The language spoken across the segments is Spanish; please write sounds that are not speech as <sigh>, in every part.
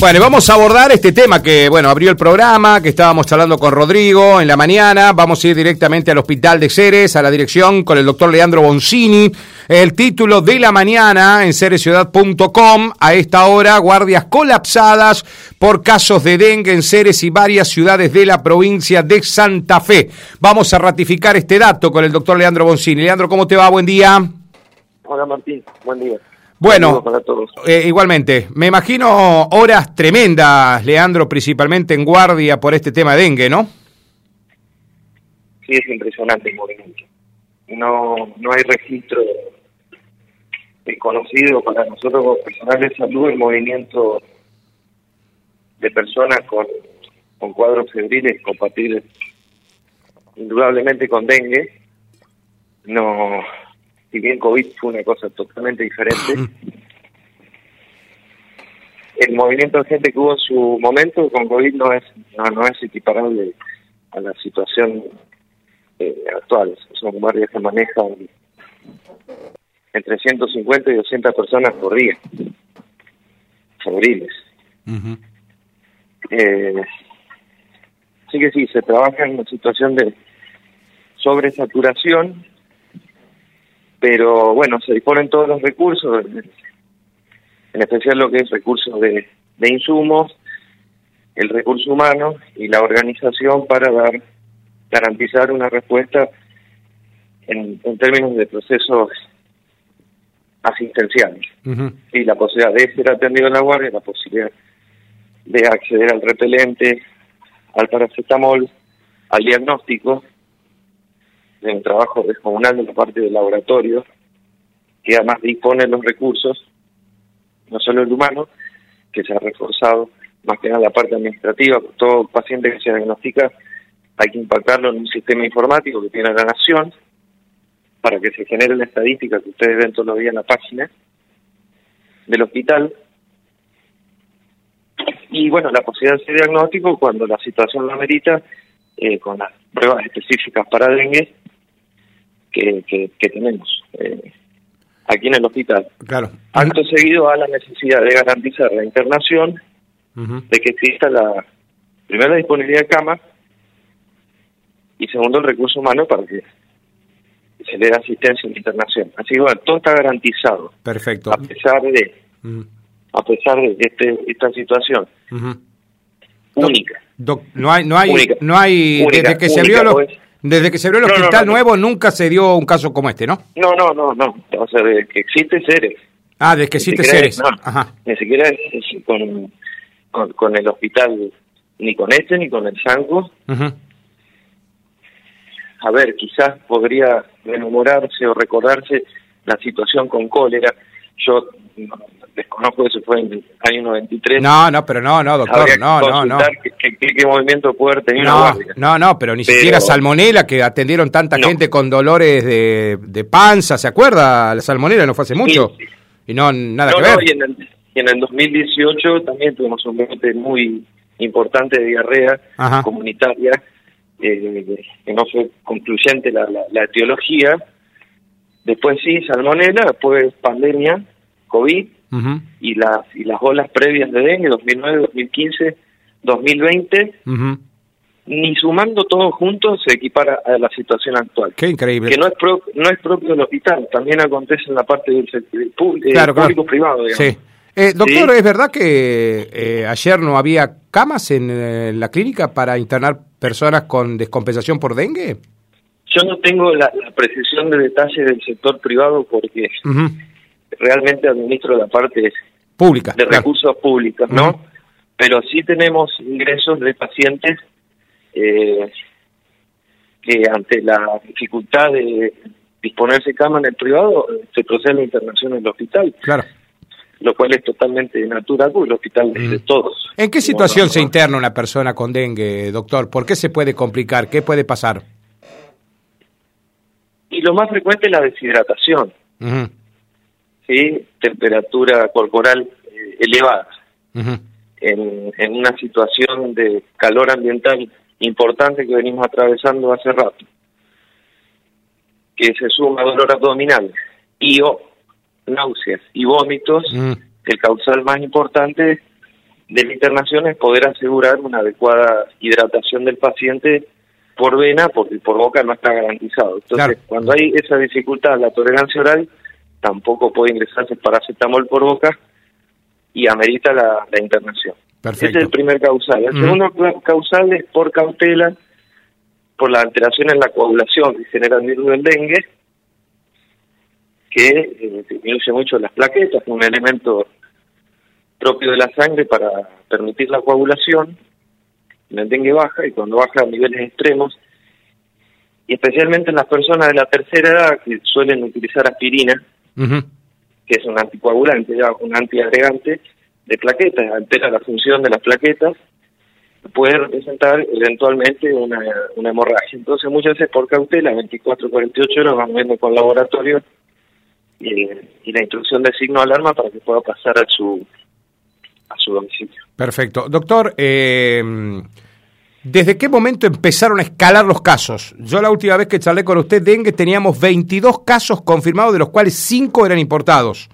Bueno, vamos a abordar este tema que, bueno, abrió el programa, que estábamos charlando con Rodrigo en la mañana. Vamos a ir directamente al Hospital de Ceres, a la dirección con el doctor Leandro Boncini. El título de la mañana en ceresciudad.com. A esta hora, guardias colapsadas por casos de dengue en Ceres y varias ciudades de la provincia de Santa Fe. Vamos a ratificar este dato con el doctor Leandro Boncini. Leandro, ¿cómo te va? Buen día. Hola Martín, buen día. Bueno, para todos. eh, igualmente, me imagino horas tremendas, Leandro, principalmente en guardia por este tema de dengue, ¿no? Sí, es impresionante el movimiento. No, no hay registro conocido para nosotros como personal de salud el movimiento de personas con, con cuadros febriles compatibles indudablemente con dengue. No, si bien COVID fue una cosa totalmente diferente, el movimiento de gente que hubo en su momento con COVID no es no, no es equiparable a la situación eh, actual. Son guardias que manejan entre 150 y 200 personas por día, febriles. Eh, así que sí, se trabaja en una situación de sobresaturación, pero bueno, se disponen todos los recursos, en especial lo que es recursos de, de insumos, el recurso humano y la organización para dar garantizar una respuesta en, en términos de procesos asistenciales. Y la posibilidad de ser atendido en la guardia, la posibilidad de acceder al repelente, al paracetamol, al diagnóstico, de un trabajo descomunal de la parte del laboratorio, que además dispone los recursos, no solo el humano, que se ha reforzado, más que nada la parte administrativa, todo paciente que se diagnostica hay que impactarlo en un sistema informático que tiene la nación, para que se genere la estadística que ustedes ven todos los días en la página del hospital. Y bueno, la posibilidad de hacer diagnóstico cuando la situación lo amerita, eh, con las pruebas específicas para dengue que, que, que tenemos eh, aquí en el hospital. Claro. Acto seguido a la necesidad de garantizar la internación, de que exista la primera disponibilidad de camas y segundo el recurso humano para que se le dé asistencia en la internación. Así que bueno, todo está garantizado Perfecto. a pesar de a pesar de este, esta situación única. Doc, no hay, no hay, Única. no hay, Única, desde que se abrió, lo- pues. Desde que se abrió el No, hospital no, no. nuevo nunca se dio un caso como este, ¿no? No, no, no, no. O sea, de que existe Ceres. Ah, desde que existe no, Ajá. Ni siquiera es- con, con, con el hospital, ni con este, ni con el Sanco. A ver, quizás podría rememorarse o recordarse la situación con cólera. Yo desconozco eso fue en el año 93. No, no, pero no, no, doctor, Habría no, no, no. qué, qué- qué- movimiento puede haber tenido la No, no, no, pero ni Pero- siquiera salmonela, que atendieron tanta No. gente con dolores de, de panza, ¿se acuerda? La salmonela no fue hace mucho. Sí. Y no, nada No, que ver. y en, el, y en el 2018 también tuvimos un brote muy importante de diarrea Ajá. comunitaria, eh, que no fue concluyente la, la, la etiología. Después sí, salmonela, después pandemia, COVID, Y las y las olas previas de dengue 2009, 2015, 2020, ujú. ni sumando todo junto se equipara a la situación actual. Qué increíble. Que no es pro- no es propio del hospital, también acontece en la parte del público Claro, claro. público privado, digamos. Sí. Eh, doctor, Sí. ¿es verdad que eh, ayer no había camas en eh, la clínica para internar personas con descompensación por dengue? Yo no tengo la, la precisión de detalle del sector privado porque. Realmente administro la parte Pública. de claro. recursos públicos, ¿no? Pero sí tenemos ingresos de pacientes eh, que ante la dificultad de disponerse cama en el privado se procede a la internación en el hospital, Claro. lo cual es totalmente natural porque el hospital es de todos. ¿En qué situación no, se interna una persona con dengue, doctor? ¿Por qué se puede complicar? ¿Qué puede pasar? Y lo más frecuente es la deshidratación, ¿sí? Temperatura corporal eh, elevada. en, en una situación de calor ambiental importante que venimos atravesando hace rato, que se suma dolor abdominal y o náuseas y vómitos, el causal más importante de la internación es poder asegurar una adecuada hidratación del paciente por vena, porque por boca no está garantizado. Entonces, cuando hay esa dificultad, la tolerancia oral, tampoco puede ingresarse paracetamol por boca y amerita la, internación. Ese es el primer causal. El segundo causal es por cautela, por la alteración en la coagulación que genera el virus del dengue, que eh, disminuye mucho las plaquetas, un elemento propio de la sangre para permitir la coagulación. El dengue baja y cuando baja a niveles extremos, y especialmente en las personas de la tercera edad que suelen utilizar aspirina, que es un anticoagulante, ya un antiagregante de plaquetas, altera la función de las plaquetas, puede representar eventualmente una, una hemorragia. Entonces muchas veces por cautela, 24 48 horas, van viendo con laboratorio y, y la instrucción de signo alarma para que pueda pasar a su a su domicilio. Perfecto. Doctor, eh, ¿desde qué momento empezaron a escalar los casos? Yo la última vez que charlé con usted, dengue, teníamos 22 casos confirmados, de los cuales 5 eran importados.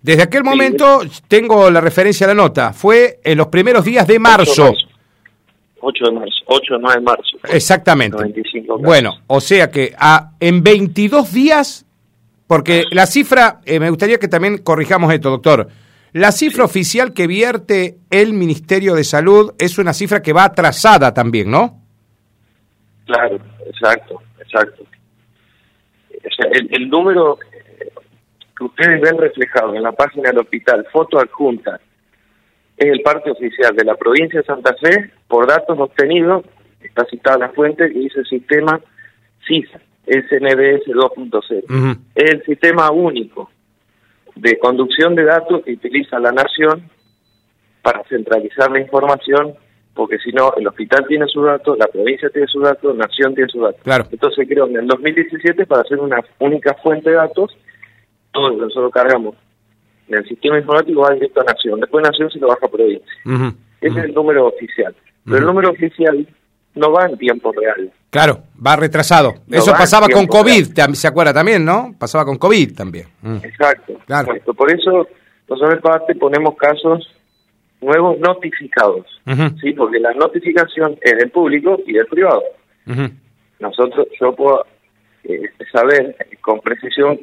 Desde aquel momento, tengo la referencia a la nota, fue en los primeros días de marzo. 8 de marzo, 8 o 9 de marzo. Exactamente. bueno, o sea que a, en 22 días, porque la cifra, eh, me gustaría que también corrijamos esto, doctor. La cifra oficial que vierte el Ministerio de Salud es una cifra que va atrasada también, ¿no? Claro, exacto, exacto. el, número que ustedes ven reflejado en la página del hospital, foto adjunta, es el parte oficial de la provincia de Santa Fe por datos obtenidos, está citada la fuente que dice sistema CISA, SNDS 2.0. Es el sistema único de conducción de datos que utiliza la nación para centralizar la información, porque si no, el hospital tiene su dato, la provincia tiene su dato, la nación tiene su dato. Claro. Entonces creo que en el 2017 para hacer una única fuente de datos, todo lo nosotros cargamos en el sistema informático va directo a Nación, después Nación se lo baja a provincia. Ese es el número oficial. Pero el número oficial no va en tiempo real. Claro, va retrasado. Eso pasaba con COVID, se acuerda también, ¿no? Pasaba con COVID también. Mm. Exacto. Claro. por eso nosotros parte ponemos casos nuevos notificados, ¿sí? Porque la notificación es del público y del privado. Nosotros, yo puedo eh, saber con precisión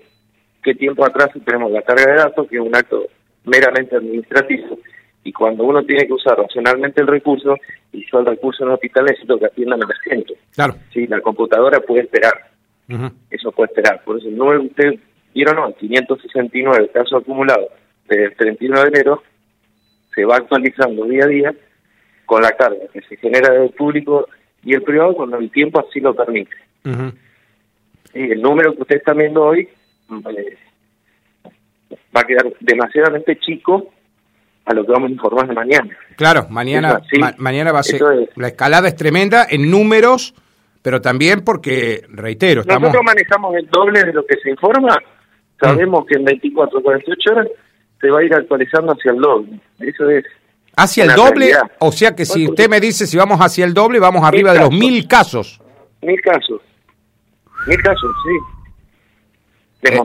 qué tiempo atrás tenemos la carga de datos, que es un acto meramente administrativo y cuando uno tiene que usar racionalmente el recurso, y yo el recurso en el hospital necesito que atiendan a la gente. Claro. Sí, la computadora puede esperar. Eso puede esperar. Por eso, no, usted vieron, no, 569 casos acumulados desde el 31 de enero, se va actualizando día a día con la carga que se genera del público y el privado cuando el tiempo así lo permite. y el número que usted está viendo hoy eh, va a quedar demasiadamente chico a lo que vamos a informar de mañana. Claro, mañana, mañana va a ser... La escalada es tremenda en números, pero también porque, reitero, estamos... Nosotros manejamos el doble de lo que se informa. Sabemos mm. que en 24 o 48 horas se va a ir actualizando hacia el doble. Eso es... ¿Hacia el doble? O sea que si usted me dice si vamos hacia el doble, vamos arriba de los mil casos. Mil casos. Mil casos, sí. Eh,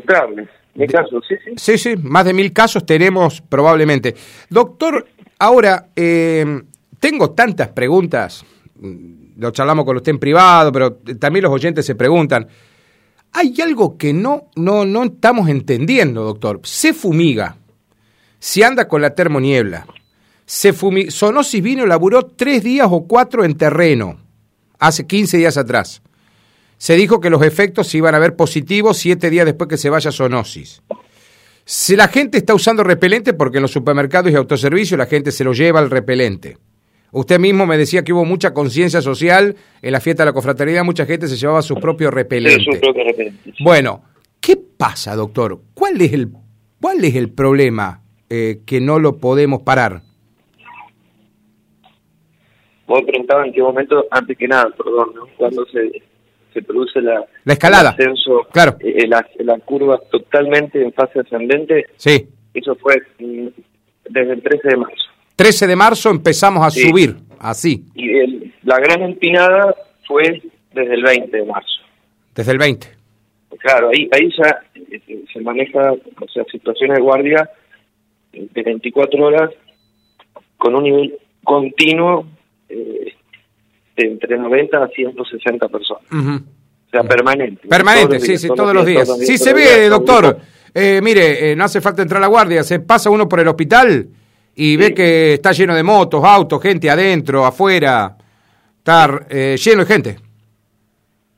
Demostrables casos, sí, sí. Sí, sí, más de mil casos tenemos probablemente. Doctor, ahora, eh, tengo tantas preguntas, lo charlamos con usted en privado, pero también los oyentes se preguntan. Hay algo que no, no, no estamos entendiendo, doctor. Se fumiga, se anda con la termoniebla, se fumiga. Sonosis vino, laburó tres días o cuatro en terreno, hace 15 días atrás se dijo que los efectos se iban a ver positivos siete días después que se vaya zoonosis. Si la gente está usando repelente, porque en los supermercados y autoservicios la gente se lo lleva al repelente. Usted mismo me decía que hubo mucha conciencia social en la fiesta de la cofraternidad, mucha gente se llevaba su propio repelente. Bueno, ¿qué pasa, doctor? ¿Cuál es el, cuál es el problema eh, que no lo podemos parar? Vos preguntaba en qué momento, antes que nada, perdón, cuando se se produce la, la escalada. El ascenso, claro. Eh, la, curva totalmente en fase ascendente. Sí. Eso fue mm, desde el 13 de marzo. 13 de marzo empezamos a subir, así. Y la gran empinada fue desde el 20 de marzo. Desde el 20. Claro, ahí, ahí ya eh, se maneja, o sea, situaciones de guardia de 24 horas con un nivel continuo eh, entre 90 a 160 personas. O sea, permanente. Permanente, sí, sí, todos, los días. sí, se ve, doctor. Eh, mire, eh, no hace falta entrar a la guardia, se pasa uno por el hospital y ve que está lleno de motos, autos, gente adentro, afuera, está lleno de gente.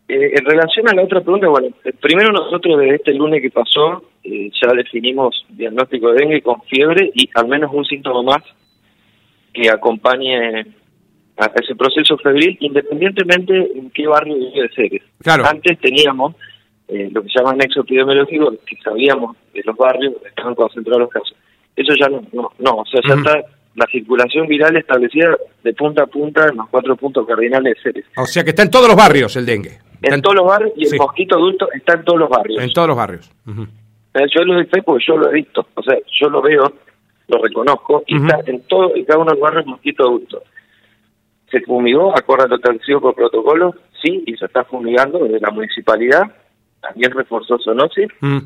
en relación a la otra pregunta, bueno, primero nosotros desde este lunes que pasó ya definimos diagnóstico de dengue con fiebre y al menos un síntoma más que acompañe a ese proceso febril, independientemente en qué barrio vive de Ceres. Antes teníamos eh, lo que se llama nexo epidemiológico, que sabíamos de los barrios donde estaban concentrados los casos. Eso ya no, no, o sea, ya está la circulación viral establecida de punta a punta en los cuatro puntos cardinales de Ceres. O sea que está en todos los barrios el dengue. En, todos los barrios y el mosquito adulto está en todos los barrios. En todos los barrios. Yo lo porque yo lo he visto, o sea, yo lo veo, lo reconozco, y está en todo y cada uno de los barrios mosquito adulto. ¿Se fumigó acorde a lo establecido por protocolo? Sí, y se está fumigando desde la municipalidad, también reforzó Sonosis. Mm.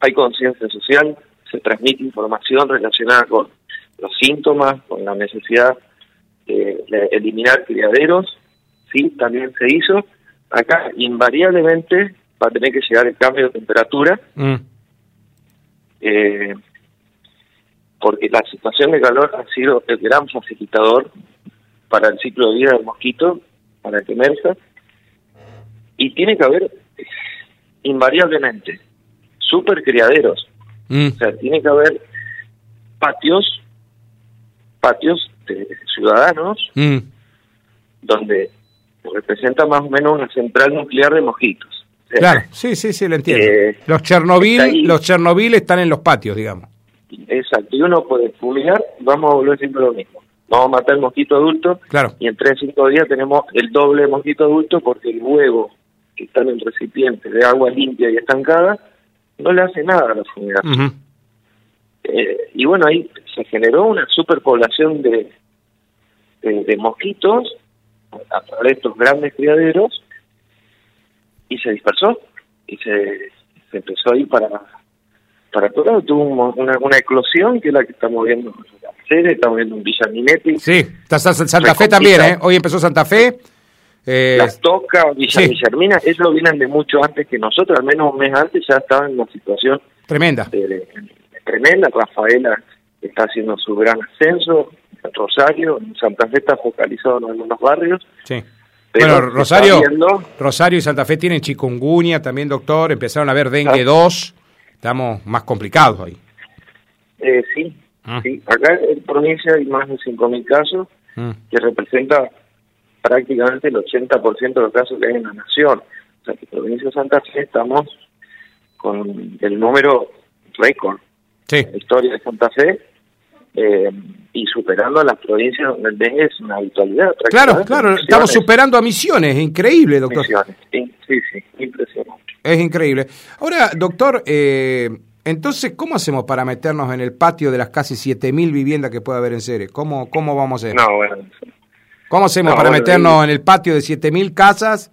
Hay conciencia social, se transmite información relacionada con los síntomas, con la necesidad de, eliminar criaderos, sí, también se hizo. Acá invariablemente va a tener que llegar el cambio de temperatura, mm. eh, porque la situación de calor ha sido el gran facilitador para el ciclo de vida del mosquito, para que emerja, y tiene que haber invariablemente super criaderos, mm. o sea, tiene que haber patios, patios de ciudadanos, mm. donde representa más o menos una central nuclear de mosquitos. Claro, sí, sí, sí, lo entiendo. Eh, los Chernobyl, los Chernobyl están en los patios, digamos. Exacto, y uno puede fumigar, vamos a volver siempre lo mismo vamos a matar el mosquito adulto claro. y en 3 o 5 días tenemos el doble de mosquito adulto porque el huevo que está en el recipiente de agua limpia y estancada no le hace nada a la fumigación. Eh, y bueno, ahí se generó una superpoblación de, de, mosquitos a través de estos grandes criaderos y se dispersó y se, se empezó a ir para para todo tuvo una, una eclosión que es la que estamos viendo estamos viendo un Villa Minetti. Sí, está Santa Fe también, ¿eh? Hoy empezó Santa Fe. Eh, Las Toca, Villa sí. Guillermina, eso vienen de mucho antes que nosotros, al menos un mes antes ya estaban en una situación tremenda. tremenda. Rafaela está haciendo su gran ascenso, Rosario, Santa Fe está focalizado en algunos barrios. Sí. bueno, Rosario, Rosario y Santa Fe tienen chikungunya también, doctor. Empezaron a ver dengue 2. Estamos más complicados ahí. Eh, sí, Ah. Sí, acá en provincia hay más de 5.000 casos, ah. que representa prácticamente el 80% de los casos que hay en la nación. O sea que en provincia de Santa Fe estamos con el número récord sí. la historia de Santa Fe eh, y superando a las provincias donde es una habitualidad. Claro, claro, estamos superando a Misiones, increíble, doctor. Misiones, sí, sí, sí, impresionante. Es increíble. Ahora, doctor, eh, entonces, ¿cómo hacemos para meternos en el patio de las casi 7.000 viviendas que puede haber en Ceres? ¿Cómo, ¿Cómo vamos a hacer? No, bueno. ¿Cómo hacemos para meternos en el patio de 7.000 casas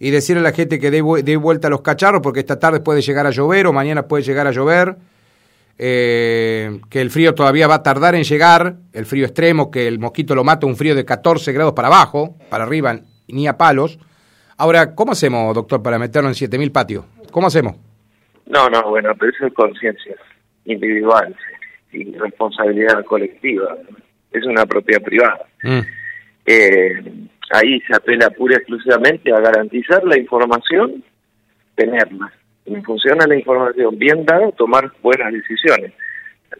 y decirle a la gente que dé, vuelta a los cacharros porque esta tarde puede llegar a llover o mañana puede llegar a llover? Eh, que el frío todavía va a tardar en llegar, el frío extremo, que el mosquito lo mata un frío de 14 grados para abajo, para arriba, ni a palos. Ahora, ¿cómo hacemos, doctor, para meternos en 7.000 patios? ¿Cómo hacemos? No, no, bueno, pero eso es conciencia individual y responsabilidad colectiva. Es una propiedad privada. Mm. Eh, ahí se apela pura y exclusivamente a garantizar la información, tenerla. En función a la información bien dada, tomar buenas decisiones.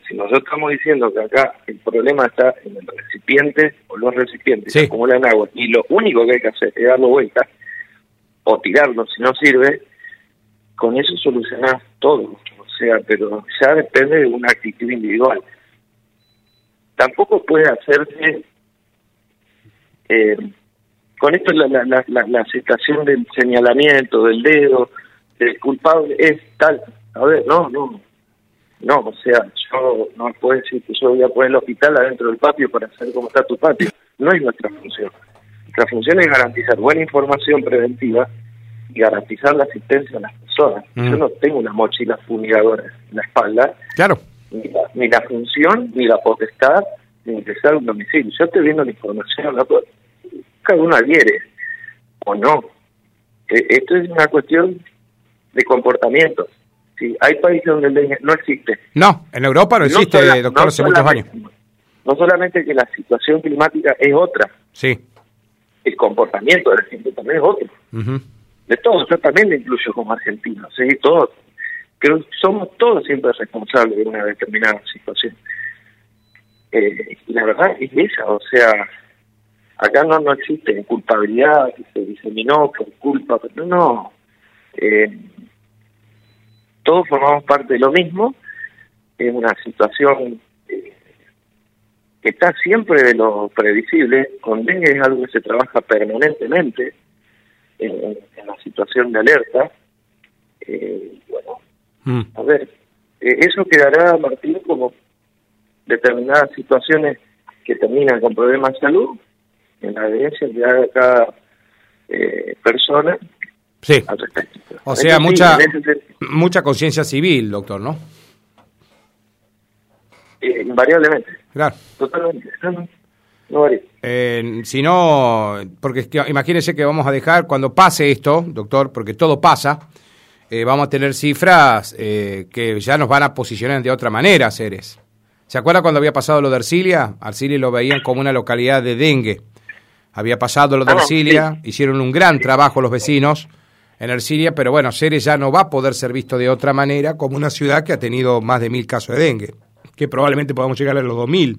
Si nosotros estamos diciendo que acá el problema está en el recipiente o los recipientes que acumulan agua y lo único que hay que hacer es darlo vuelta o tirarlo si no sirve, con eso solucionás todo, o sea, pero ya depende de una actitud individual. Tampoco puede hacerse, eh, con esto la, la, la, la, aceptación del señalamiento, del dedo, del culpable es tal, a ver, no, no, no, o sea, yo no puedo decir que yo voy a poner el hospital adentro del patio para saber cómo está tu patio, no es nuestra función. Nuestra función es garantizar buena información preventiva y garantizar la asistencia a las personas. Yo mm. no tengo una mochila fumigadora en la espalda. Claro. Ni la, función, ni la potestad de ingresar a un domicilio. Yo estoy viendo la información, cada uno adhiere o no. E, esto es una cuestión de comportamiento. Sí, hay países donde el dengue no existe. No, en Europa no existe, doctor, hace muchos años. No solamente que la situación climática es otra. Sí. El comportamiento de la gente también es otro. De todos, yo también incluyo como argentino. ¿sí? Todos, creo que somos todos siempre responsables de una determinada situación. Eh, la verdad es esa, o sea, acá no, no existe culpabilidad que se diseminó por culpa, pero no. Eh, todos formamos parte de lo mismo, es una situación eh, que está siempre de lo previsible, con dengue es algo que se trabaja permanentemente en, la situación de alerta. Eh, bueno, mm. a ver, eh, eso quedará, Martín, como determinadas situaciones que terminan con problemas de salud, en la evidencia que haga cada persona Sí. O sea, mucha, mucha conciencia civil, doctor, ¿no? Eh, invariablemente. Claro. Totalmente. <laughs> No, eh, si no, porque imagínese que vamos a dejar, cuando pase esto, doctor, porque todo pasa, eh, vamos a tener cifras que ya nos van a posicionar de otra manera, seres. ¿Se acuerda cuando había pasado lo de Arcilia? Arcilia lo veían como una localidad de dengue. Había pasado lo de ah, Arcilia, hicieron un gran trabajo los vecinos en Ercilia, pero bueno, Ceres ya no va a poder ser visto de otra manera como una ciudad que ha tenido más de mil casos de dengue, que probablemente podamos llegar a los dos mil.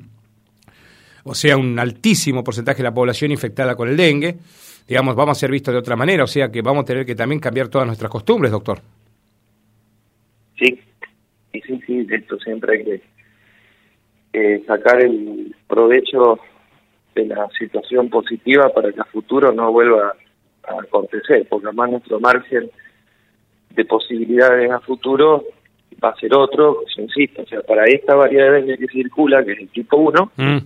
O sea, un altísimo porcentaje de la población infectada con el dengue. Digamos, vamos a ser vistos de otra manera, o sea que vamos a tener que también cambiar todas nuestras costumbres, doctor. Sí, sí, sí, sí, esto siempre hay que sacar el provecho de la situación positiva para que a futuro no vuelva a acontecer, porque además nuestro margen de posibilidades a futuro va a ser otro, yo insisto, o sea, para esta variedad de que circula, que es el tipo 1, mm.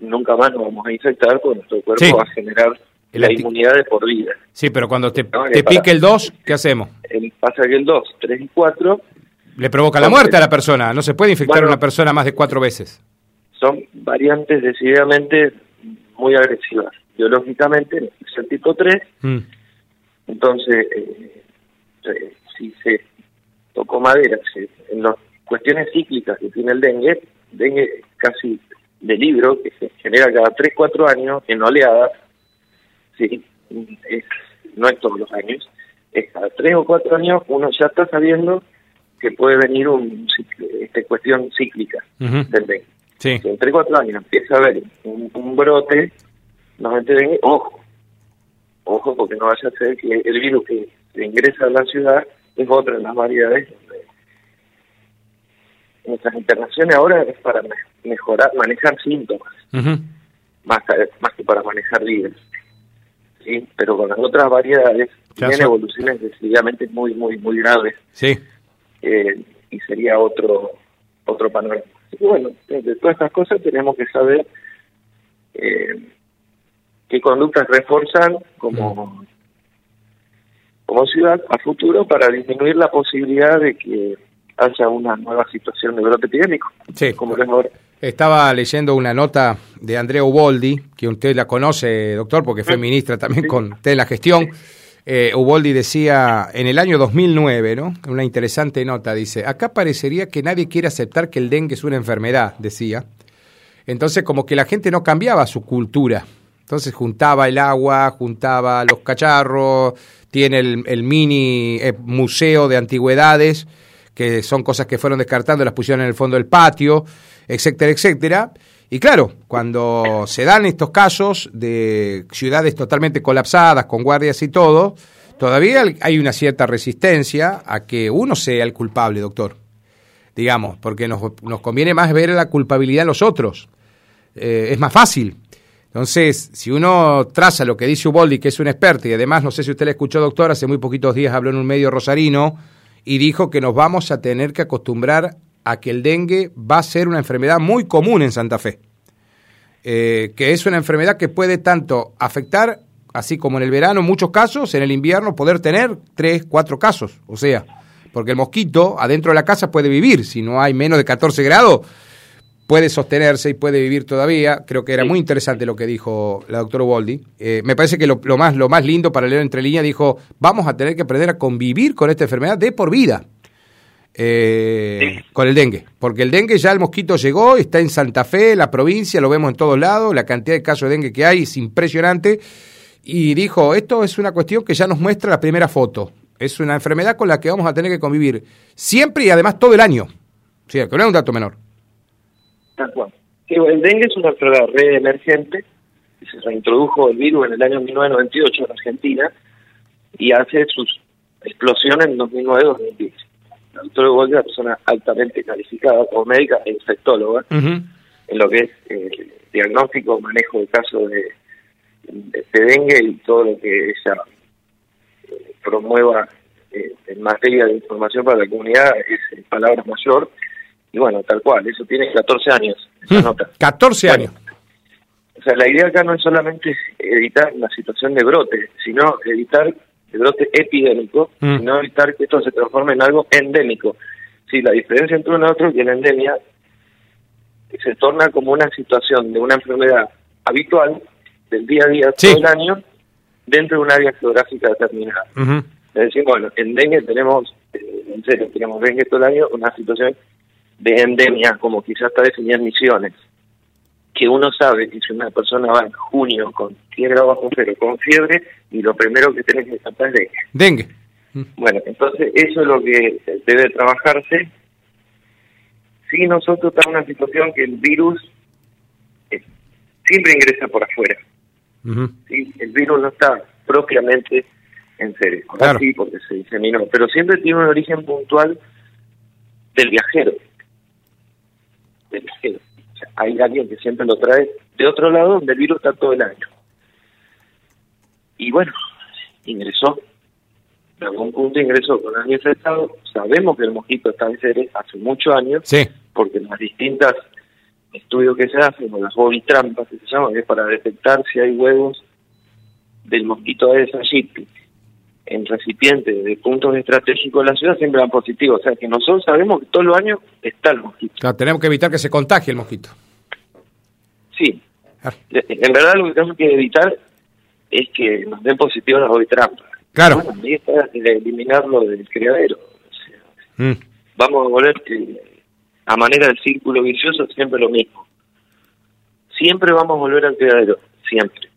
nunca más nos vamos a infectar, porque nuestro cuerpo va a generar la inmunidad de por vida. Sí, pero cuando te, te pique el 2, ¿qué hacemos? El, pasa que el 2, 3 y 4... Le provoca la muerte a la persona, no se puede infectar a una persona más de cuatro veces. Son variantes decididamente muy agresivas biológicamente, es el tipo 3. Mm. Entonces, eh, eh, si se tocó madera, en las cuestiones cíclicas que tiene el dengue, dengue casi de libro, que se genera cada 3, 4 años en oleadas, sí, es, no es todos los años, es cada 3 o 4 años uno ya está sabiendo que puede venir un esta cuestión cíclica del dengue. Sí. en 3 o 4 años empieza a haber un brote no dengue, ojo, ojo porque no vaya a ser que el virus que ingresa a la ciudad es otra de las variedades nuestras internaciones ahora es para mejorar, manejar síntomas, más, más que para manejar virus. Sí, pero con las otras variedades tienen evoluciones decididamente muy, muy, muy graves. Sí. Eh, y sería otro otro panorama. Y bueno, de todas estas cosas tenemos que saber eh, qué conductas reforzar como, como ciudad a futuro para disminuir la posibilidad de que haya una nueva situación de brote epidémico. Sí. Como Estaba leyendo una nota de Andrea Uboldi, que usted la conoce, doctor, porque fue ministra también con usted en la gestión. Eh, Uboldi decía en el año 2009, ¿no? Una interesante nota, dice, acá parecería que nadie quiere aceptar que el dengue es una enfermedad, decía. Entonces como que la gente no cambiaba su cultura entonces juntaba el agua, juntaba los cacharros, tiene el, mini eh, museo de antigüedades, que son cosas que fueron descartando, las pusieron en el fondo del patio, etcétera, etcétera. Y claro, cuando se dan estos casos de ciudades totalmente colapsadas, con guardias y todo, todavía hay una cierta resistencia a que uno sea el culpable, doctor. Digamos, porque nos, nos conviene más ver la culpabilidad en los otros. Eh, es más fácil. Entonces, si uno traza lo que dice Uboldi, que es un experto, y además, no sé si usted le escuchó, doctor, hace muy poquitos días habló en un medio rosarino y dijo que nos vamos a tener que acostumbrar a que el dengue va a ser una enfermedad muy común en Santa Fe. Eh, que es una enfermedad que puede tanto afectar, así como en el verano, en muchos casos, en el invierno poder tener tres, cuatro casos. O sea, porque el mosquito adentro de la casa puede vivir, si no hay menos de 14 grados, puede sostenerse y puede vivir todavía. Creo que era muy interesante lo que dijo la doctora Waldi. Eh, me parece que lo, más, lo más lindo para leer entre líneas dijo, vamos a tener que aprender a convivir con esta enfermedad de por vida. Eh, con el dengue, porque el dengue ya el mosquito llegó, está en Santa Fe, la provincia, lo vemos en todos lados, la cantidad de casos de dengue que hay es impresionante, y dijo, esto es una cuestión que ya nos muestra la primera foto, es una enfermedad con la que vamos a tener que convivir siempre y además todo el año, o sea, que no es un dato menor. Tal cual. el dengue es una enfermedad reemergente, se reintrodujo el virus en el año 1998 en Argentina, y hace sus explosiones en 2009-2010 la doctora Gold es una persona altamente calificada como médica e infectóloga en lo que es eh, diagnóstico, manejo de casos de, dengue y todo lo que ella eh, promueva eh, en materia de información para la comunidad es palabra mayor. Y bueno, tal cual, eso tiene 14 años, esa nota. 14 años. O sea, la idea acá no es solamente evitar la situación de brote, sino evitar de brote epidémico, mm. sino evitar que esto se transforme en algo endémico. Sí, la diferencia entre uno y otro es que la endemia se torna como una situación de una enfermedad habitual del día a día todo el año dentro de un área geográfica determinada. Es decir, bueno, en dengue tenemos, eh, en serio, tenemos dengue todo el año, una situación de endemia, como quizás está definida en misiones que uno sabe que si una persona va en junio con 100 grados bajo cero, con fiebre, y lo primero que tiene que tratar es dengue. Dengue. Mm. Bueno, entonces eso es lo que debe trabajarse. Si nosotros estamos en una situación que el virus eh, siempre ingresa por afuera. El virus no está propiamente en serio. Claro. Sí, porque se diseminó, pero siempre tiene un origen puntual del viajero. Del hay alguien que siempre lo trae de otro lado donde el virus está todo el año. Y bueno, ingresó. En algún punto ingresó con alguien infectado. Sabemos que el mosquito está en seres hace muchos años, sí. porque las distintas estudios que se hacen, con las bovitrampas que se llaman, que es para detectar si hay huevos del mosquito Aedes aegypti en recipientes de puntos estratégicos de la ciudad siempre dan positivo. O sea que nosotros sabemos que todos los años está el mosquito. Claro, tenemos que evitar que se contagie el mosquito. Sí. Ah. En verdad lo que tenemos que evitar es que nos den positivo las trampas. Claro. Bueno, ahí está eliminarlo del criadero. Mm. Vamos a volver a manera del círculo vicioso siempre lo mismo. Siempre vamos a volver al criadero, siempre.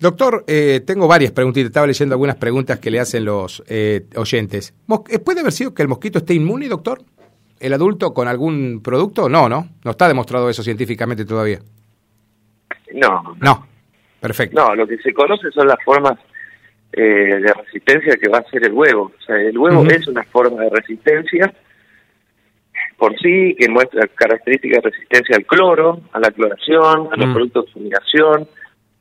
Doctor, eh, tengo varias preguntitas. Estaba leyendo algunas preguntas que le hacen los eh, oyentes. Eh, ¿Puede haber sido que el mosquito esté inmune, doctor? ¿El adulto con algún producto? No, ¿no? No está demostrado eso científicamente todavía. No. No. Perfecto. No, lo que se conoce son las formas de resistencia que va a ser el huevo. O sea, el huevo es una forma de resistencia por sí, que muestra características de resistencia al cloro, a la cloración, a los productos de fumigación,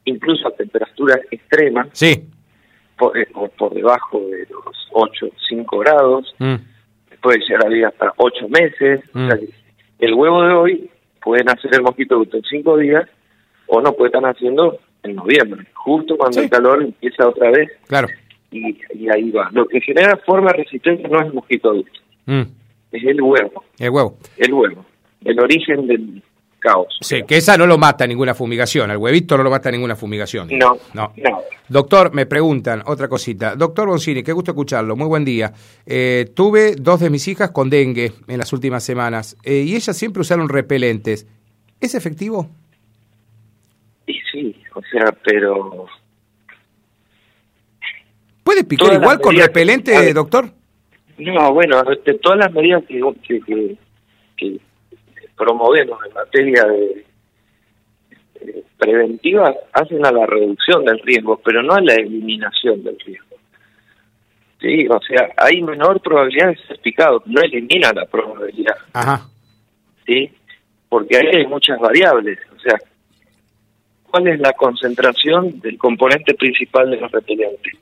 incluso a temperaturas extremas, sí. por, eh, por, debajo de los 8, 5 grados, mm. puede llegar a vivir hasta 8 meses. Mm. el huevo de hoy puede nacer el mosquito en 5 días o no puede estar naciendo en noviembre, justo cuando el calor empieza otra vez. Claro. Y, y, ahí va. Lo que genera forma de resistencia no es el mosquito adulto, mm. es el huevo. El huevo. El huevo. El origen del, caos. Sí, que esa no lo mata ninguna fumigación, al huevito no lo mata ninguna fumigación. No, no. Doctor, me preguntan otra cosita. Doctor Boncini, qué gusto escucharlo, muy buen día. Eh, tuve dos de mis hijas con dengue en las últimas semanas eh, y ellas siempre usaron repelentes. ¿Es efectivo? Y sí, o sea, pero... ¿Puede picar igual con repelente, doctor? No, bueno, de todas las medidas que, que promovemos en materia de preventiva hacen a la reducción del riesgo, pero no a la eliminación del riesgo. Sí, o sea, hay menor probabilidad de ser picado, no elimina la probabilidad. Ajá. Sí, porque ahí hay muchas variables, o sea, ¿cuál es la concentración del componente principal de los repelentes?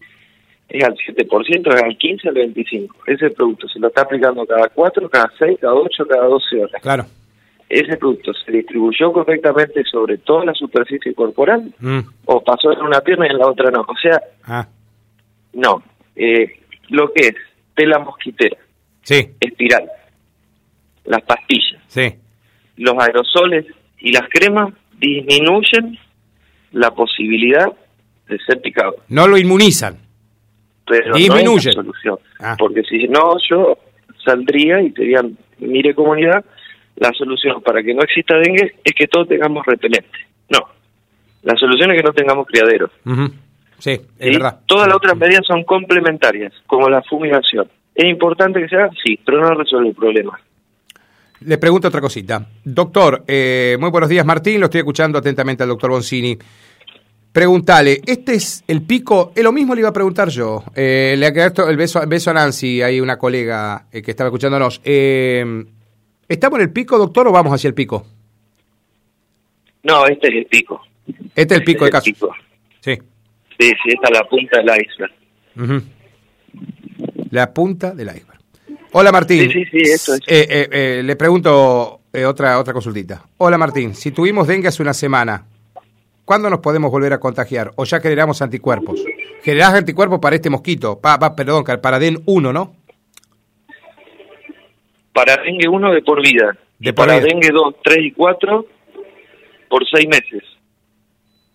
Es al 7%, es al 15, al 25. Ese producto se lo está aplicando cada 4, cada 6, cada 8, cada 12 horas. Claro ese producto se distribuyó correctamente sobre toda la superficie corporal mm. o pasó en una pierna y en la otra no. O sea, ah. no. Eh, lo que es tela mosquitera, sí. espiral, las pastillas. Sí. Los aerosoles y las cremas disminuyen la posibilidad de ser picado. No lo inmunizan. Pero no Disminuyen. la solución. Ah. Porque si no, yo saldría y te dirían, mire comunidad, la solución para que no exista dengue es que todos tengamos repelente. No. La solución es que no tengamos criaderos. Sí, es ¿sí? verdad. Todas las otras medidas son complementarias, como la fumigación. ¿Es importante que se haga? Sí, pero no resuelve el problema. Le pregunto otra cosita. Doctor, eh, muy buenos días, Martín. Lo estoy escuchando atentamente al doctor Boncini. Preguntale, ¿este es el pico? Es lo mismo le iba a preguntar yo. Eh, le agradezco el beso, el beso a Nancy, hay una colega eh, que estaba escuchándonos. ¿Estamos en el pico, doctor, o vamos hacia el pico? No, este es el pico. Este es el pico de Este casos. pico. Sí. Sí, sí, esta es la punta de la isla. Ujú. La punta del iceberg. Hola Martín. Sí, sí, sí, eso es. Eh, eh, eh, le pregunto otra otra consultita. Hola Martín, si tuvimos dengue hace una semana, ¿cuándo nos podemos volver a contagiar? ¿O ya generamos anticuerpos? ¿Generás anticuerpos para este mosquito? Pa, pa- perdón, para DEN 1, ¿no? Para dengue 1 de por vida. De y por para vida. dengue 2, 3 y 4 por 6 meses.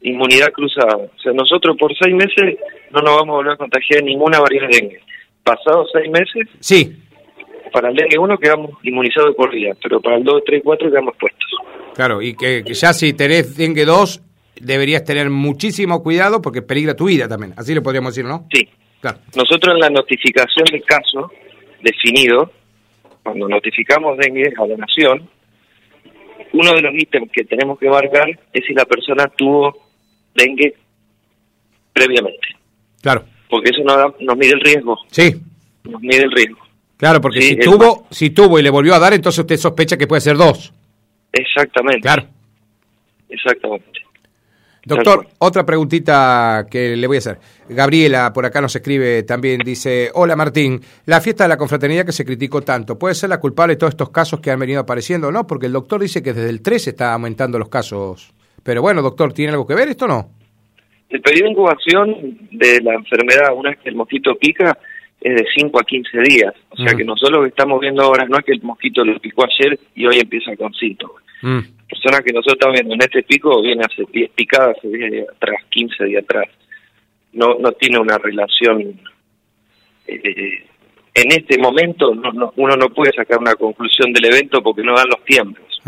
Inmunidad cruzada. O sea, nosotros por 6 meses no nos vamos a volver a contagiar ninguna variedad de dengue. Pasados 6 meses, Sí, para el dengue 1 quedamos inmunizados de por vida, pero para el 2, 3 y 4 quedamos puestos. claro, y que, que ya si tenés dengue 2, deberías tener muchísimo cuidado porque peligra tu vida también. Así le podríamos decir, ¿no? Sí. Claro. Nosotros en la notificación de caso definido, cuando notificamos dengue a la nación, uno de los ítems que tenemos que marcar es si la persona tuvo dengue previamente, Claro. porque eso nos, mide el riesgo, Sí, nos mide el riesgo. claro, porque Sí, si tuvo, si tuvo y le volvió a dar, entonces usted sospecha que puede ser dos. Exactamente, Claro. exactamente. Doctor, otra preguntita que le voy a hacer. Gabriela por acá nos escribe también, dice, hola Martín, la fiesta de la confraternidad que se criticó tanto, ¿puede ser la culpable de todos estos casos que han venido apareciendo o no? Porque el doctor dice que desde el 3 está aumentando los casos. Pero bueno, doctor, ¿tiene algo que ver esto o no? El periodo de incubación de la enfermedad, una vez que el mosquito pica, es de 5 a 15 días. O sea Mm. que nosotros lo que estamos viendo ahora no es que el mosquito lo picó ayer y hoy empieza con síntomas. Mm, Personas que nosotros estamos viendo en este pico viene hace 10 picadas, hace 10 días atrás, 15 días atrás. No, no tiene una relación. eh, en este momento no, no- uno no puede sacar una conclusión del evento porque no dan los tiempos.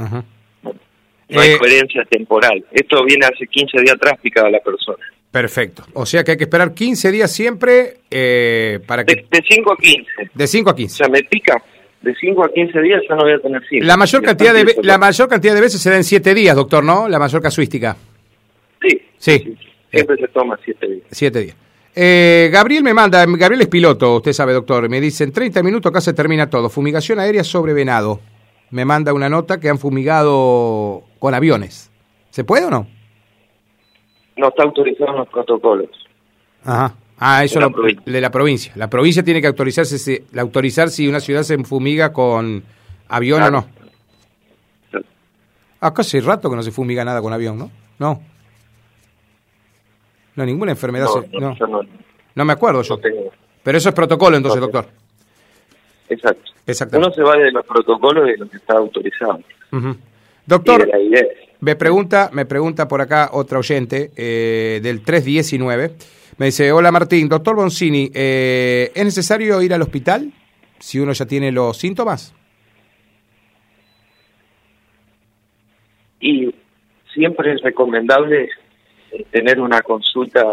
No hay Eh, coherencia temporal. Esto viene hace 15 días atrás picada la persona. Perfecto. O sea que hay que esperar 15 días siempre eh, para que... De 5 a 15. De 5 a O 15. sea, me pica de 5 a 15 días, ya no voy a tener síntomas. La mayor, cantidad de, la mayor cantidad de veces se da en 7 días, doctor, ¿no? La mayor casuística. Sí, Sí. siempre se toma 7 días. Siete días. Eh, Gabriel me manda, Gabriel es piloto, usted sabe, doctor, me dice, en 30 minutos acá se termina todo. Fumigación aérea sobre venado. Me manda una nota que han fumigado con aviones. ¿Se puede o no? No está autorizado en los protocolos. Ajá. Ah, eso De la lo- provincia. de la provincia. La provincia tiene que autorizarse si, la autorizar si una ciudad se fumiga con avión Claro. o no. Acá hace rato que no se fumiga nada con avión, ¿no? No. No, ninguna enfermedad No, se- no, no. yo no, No me acuerdo yo. no tengo. Pero eso es protocolo entonces, No, doctor. Exacto. Exactamente. Uno se va de los protocolos de lo que está autorizado. Ujú. Y Doctor, me pregunta, me pregunta por acá otra oyente eh, del 319. Me dice, hola Martín, doctor Boncini, eh, ¿es necesario ir al hospital si uno ya tiene los síntomas? Y siempre es recomendable eh, tener una consulta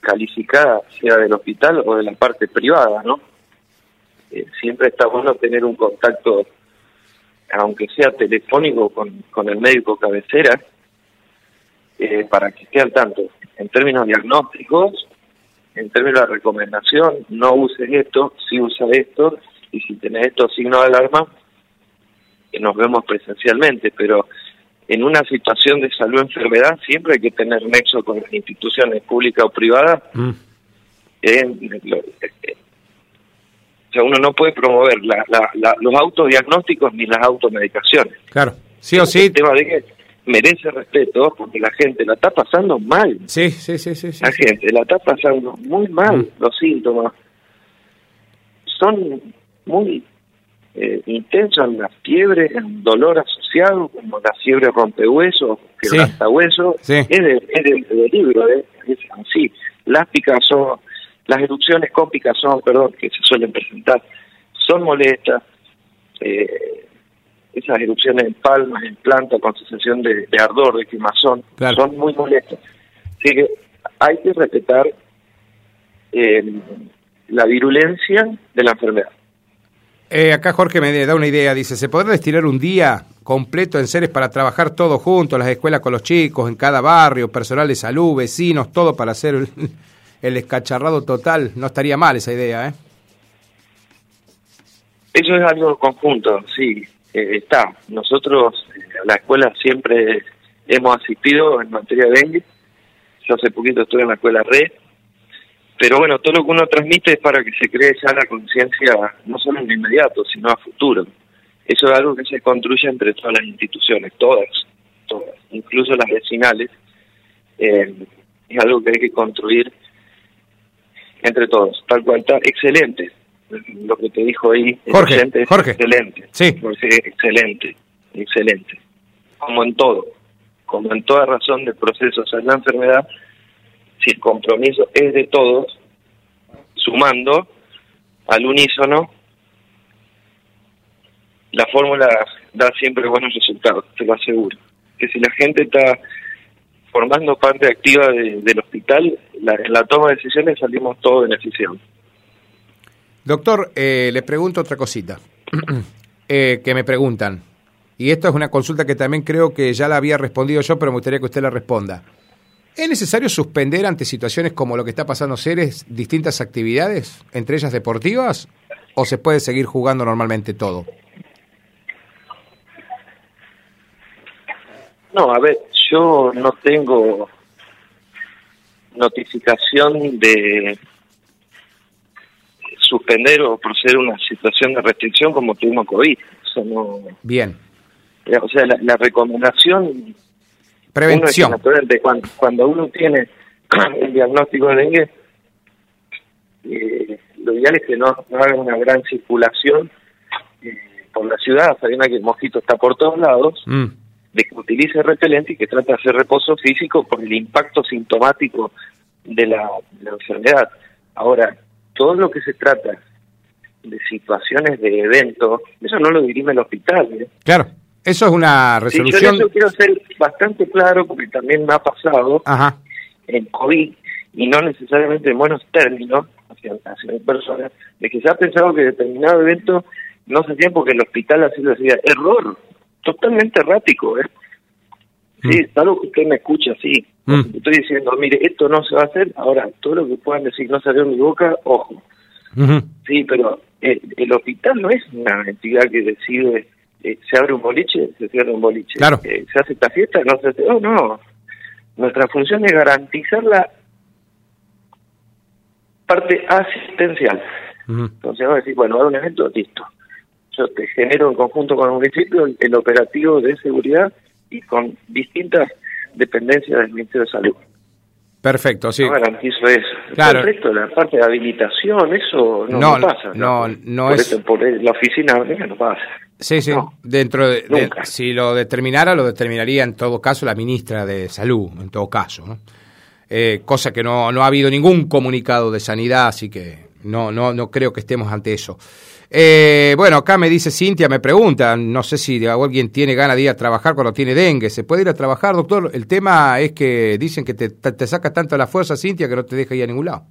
calificada, sea del hospital o de la parte privada, ¿no? Eh, siempre está bueno tener un contacto, aunque sea telefónico, con, con el médico cabecera, eh, para que esté al tanto. En términos diagnósticos, en términos de recomendación, no uses esto, si usa esto, y si tenés estos signos de alarma, nos vemos presencialmente, pero en una situación de salud enfermedad siempre hay que tener nexo con las instituciones públicas o privadas. Eh, lo- eh, o sea, uno no puede promover la- la- la- los autodiagnósticos ni las automedicaciones. Claro, sí o sí. El tema de que merece respeto porque la gente la está pasando mal. Sí, sí, sí, sí. sí, La gente la está pasando muy mal. Mm. Los síntomas son muy eh, intenso en la fiebre, en dolor asociado, como la fiebre rompehueso, que Sí. hueso, Sí. es, de- es del, del libro, ¿eh? es así. Las picazón, las erupciones con picazón, perdón, que se suelen presentar, son molestas. eh, esas erupciones en palmas, en planta, con sensación de, de ardor, de quemazón, Claro. son muy molestas. Así que hay que respetar eh, la virulencia de la enfermedad. Eh, acá Jorge me da una idea, dice, ¿se podrá destinar un día completo en seres para trabajar todos juntos, las escuelas con los chicos, en cada barrio, personal de salud, vecinos, todo para hacer el, escacharrado total? No estaría mal esa idea, ¿eh? Eso es algo conjunto, sí, eh, está. Nosotros, eh, la escuela siempre hemos asistido en materia de dengue. Yo hace poquito estuve en la escuela red. Pero bueno, todo lo que uno transmite es para que se cree ya la conciencia, no solo en lo inmediato, sino a futuro. Eso es algo que se construye entre todas las instituciones, todas, todas, incluso las vecinales. Eh, es algo que hay que construir entre todos, tal cual está. Excelente. Lo que te dijo ahí, Jorge, es Jorge. excelente. Sí. Excelente, excelente. Como en todo, como en toda razón del proceso, o sea, la enfermedad, si el compromiso es de todos, sumando al unísono, la fórmula da siempre buenos resultados, te lo aseguro. Que si la gente está formando parte activa de- del hospital, la- en la toma de decisiones salimos todos beneficiados. Doctor, eh, le pregunto otra cosita <clears throat> eh, que me preguntan. Y esto es una consulta que también creo que ya la había respondido yo, pero me gustaría que usted la responda. ¿Es necesario suspender ante situaciones como lo que está pasando Ceres distintas actividades, entre ellas deportivas, o se puede seguir jugando normalmente todo? No, a ver, yo no tengo notificación de suspender o proceder a una situación de restricción como tuvimos COVID. Eso no, Bien. eh, o sea, la, la recomendación Prevención. Uno es cuando, cuando uno tiene <clears throat> el diagnóstico de dengue, eh, lo ideal es que no, no haga una gran circulación eh, por la ciudad, sabiendo que el mosquito está por todos lados, Mm, de que utilice repelente y que trate de hacer reposo físico por el impacto sintomático de la, de la enfermedad. Ahora, todo lo que se trata de situaciones de evento, eso no lo dirime el hospital. ¿eh? Claro. Eso es una Sí, yo resolución. eso quiero ser bastante claro porque también me ha pasado Ajá. en COVID y no necesariamente en buenos términos hacia, hacia mi persona, de que se ha pensado que determinado evento no se hacía porque el hospital así lo hacía. Error, totalmente errático, ¿eh? Sí, Mm. algo que usted me escucha así. Mm. Estoy diciendo, mire, esto no se va a hacer, ahora todo lo que puedan decir no salió de mi boca, ojo. Sí, pero eh, el hospital no es una entidad que decide, eh, se abre un boliche, se cierra un boliche. Claro. Eh, se hace esta fiesta, no se hace. No, no. Nuestra función es garantizar la parte asistencial. Entonces vamos a decir, bueno, va a un evento, listo. Yo te genero en conjunto con el municipio el, el operativo de seguridad y con distintas dependencias del Ministerio de Salud. Perfecto, sí. No garantizo eso. Claro. El resto, la parte de habilitación, eso no, No, no pasa. no, no por es- eso, por la oficina no pasa. Sí, sí. Dentro de, de- si lo determinara, lo determinaría en todo caso la ministra de Salud, en todo caso, ¿no? Eh, cosa que no, no ha habido ningún comunicado de sanidad, así que no, no, no creo que estemos ante eso. Eh, bueno, acá me dice Cintia, me preguntan, no sé si alguien tiene ganas de ir a trabajar cuando tiene dengue. ¿Se puede ir a trabajar, doctor? El tema es que dicen que te, te, saca tanto la fuerza, Cintia, que no te deja ir a ningún lado.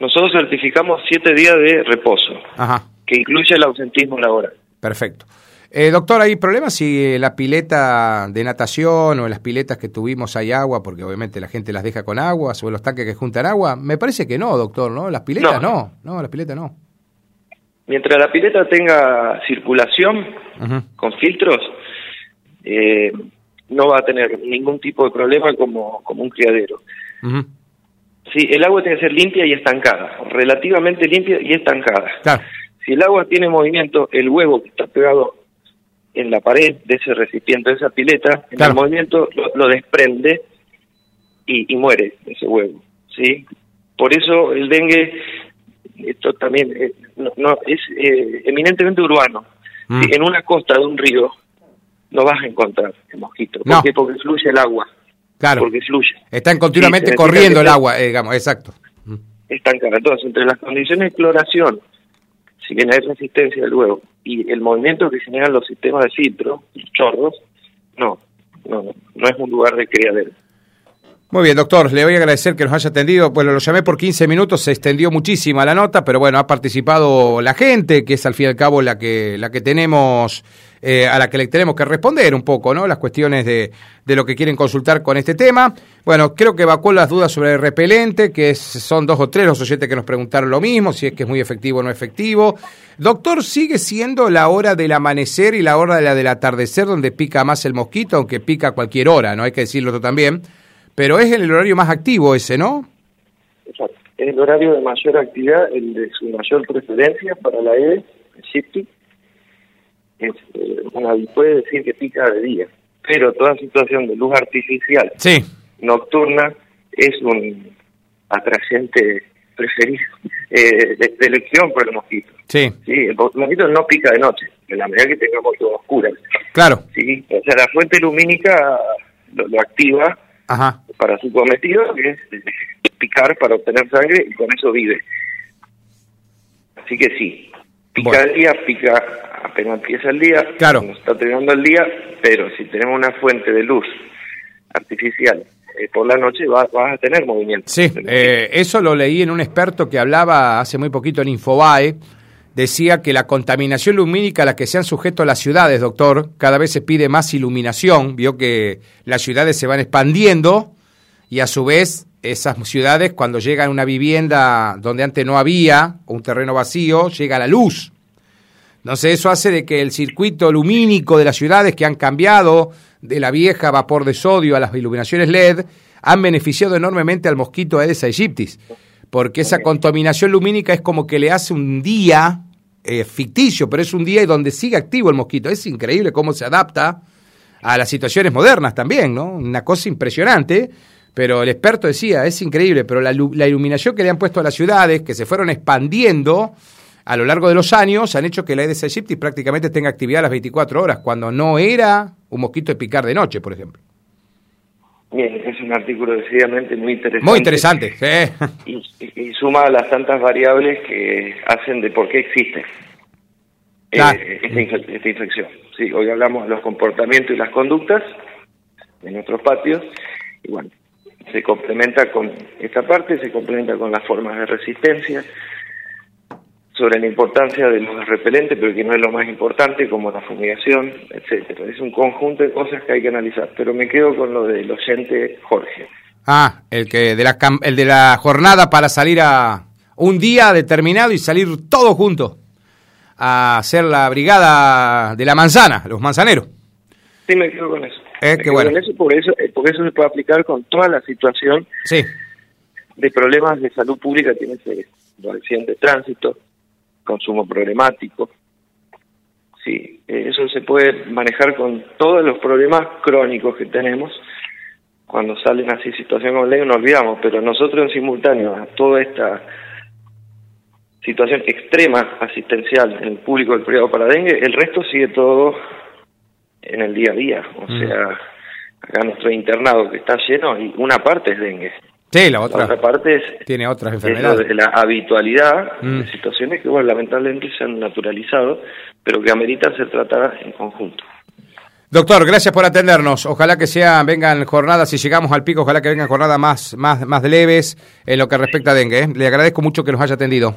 Nosotros certificamos siete días de reposo, Ajá. que incluye el ausentismo laboral. Perfecto. Eh, doctor, ¿hay problemas si en la pileta de natación o en las piletas que tuvimos hay agua? Porque obviamente la gente las deja con agua, o en los tanques que juntan agua. Me parece que no, doctor, ¿no? Las piletas no, No. no, las piletas no. Mientras la pileta tenga circulación con filtros, eh, no va a tener ningún tipo de problema como, como un criadero. Sí, el agua tiene que ser limpia y estancada, relativamente limpia y estancada. Claro, Si el agua tiene movimiento, el huevo que está pegado en la pared de ese recipiente, de esa pileta, en Claro. el movimiento lo, lo desprende y, y muere ese huevo. ¿sí? Por eso el dengue esto también eh, no, es eh, eminentemente urbano. Mm. En una costa de un río no vas a encontrar el mosquito. ¿Por qué? Porque fluye el agua. Claro. Porque fluye. Están continuamente corriendo el agua, digamos, exacto. Están Entonces, entre las condiciones de floración, si bien hay resistencia luego, y el movimiento que generan los sistemas de filtro, chorros, no, no, no es un lugar de criadero. Muy bien, doctor, le voy a agradecer que nos haya atendido. Bueno, lo llamé por 15 minutos, se extendió muchísima la nota, pero bueno, ha participado la gente, que es al fin y al cabo la que, la que tenemos, eh, a la que le tenemos que responder un poco, ¿no? Las cuestiones de, de lo que quieren consultar con este tema. Bueno, creo que evacuó las dudas sobre el repelente, que son dos o tres los oyentes que nos preguntaron lo mismo, si es que es muy efectivo o no efectivo. Doctor, ¿sigue siendo la hora del amanecer y la hora de la del atardecer donde pica más el mosquito, aunque pica cualquier hora, ¿no? Hay que decirlo también pero es el horario más activo ese, ¿no? Exacto. Es el horario de mayor actividad, el de su mayor preferencia para la E, el. Es, eh, una, puede decir que pica de día, pero toda situación de luz artificial sí. nocturna es un atrayente preferido <laughs> eh, de, elección por el mosquito. Sí. sí. El mosquito no pica de noche, en la medida que tengamos todo oscuro. Claro. Sí, o sea, la fuente lumínica lo activa para su cometido, que es picar para obtener sangre y con eso vive. Así que sí, pica el día, pica apenas empieza el día, claro. está terminando el día, pero si tenemos una fuente de luz artificial eh, por la noche vas, a tener movimiento. Sí, eh, eso lo leí en un experto que hablaba hace muy poquito en Infobae, decía que la contaminación lumínica a la que se han sujeto las ciudades, doctor, cada vez se pide más iluminación, vio que las ciudades se van expandiendo y a su vez esas ciudades cuando llegan a una vivienda donde antes no había, un terreno vacío, llega la luz. Entonces eso hace de que el circuito lumínico de las ciudades que han cambiado de la vieja vapor de sodio a las iluminaciones LED han beneficiado enormemente al mosquito Aedes aegyptis, porque esa contaminación lumínica es como que le hace un día eh, ficticio, pero es un día y donde sigue activo el mosquito. Es increíble cómo se adapta a las situaciones modernas también, ¿no? Una cosa impresionante. Pero el experto decía, es increíble, pero la, iluminación que le han puesto a las ciudades, que se fueron expandiendo a lo largo de los años, han hecho que la Aedes aegypti prácticamente tenga actividad a las 24 horas, cuando no era un mosquito de picar de noche, por ejemplo. Bien, es un artículo decididamente muy interesante. Muy interesante, sí. Y, suma las tantas variables que hacen de por qué existe eh, esta, infección. Sí, hoy hablamos de los comportamientos y las conductas de nuestros patios, y bueno, se complementa con esta parte, se complementa con las formas de resistencia, sobre la importancia de los repelentes, pero que no es lo más importante, como la fumigación, etcétera. Es un conjunto de cosas que hay que analizar, pero me quedo con lo del oyente Jorge. Ah, el que de la el de la jornada para salir a un día determinado y salir todos juntos a hacer la brigada de la manzana, los manzaneros. Sí, me quedo con eso. Eh, qué bueno. eso, por eso, eh, porque eso se puede aplicar con toda la situación sí. de problemas de salud pública que tiene ese accidente de tránsito, consumo problemático. Sí, eso se puede manejar con todos los problemas crónicos que tenemos. Cuando salen así situaciones como ley no olvidamos, pero nosotros en simultáneo a toda esta situación extrema asistencial en el público del privado para dengue, el resto sigue todo en el día a día. O mm. sea, acá nuestro internado que está lleno y una parte es dengue. Sí, la otra, parte es, tiene otras enfermedades. de la habitualidad de mm. situaciones que, bueno, lamentablemente se han naturalizado, pero que ameritan ser tratadas en conjunto. Doctor, gracias por atendernos. Ojalá que sean, vengan jornadas, si llegamos al pico, ojalá que vengan jornadas más, más, más leves en lo que respecta a dengue. ¿eh? Le agradezco mucho que nos haya atendido.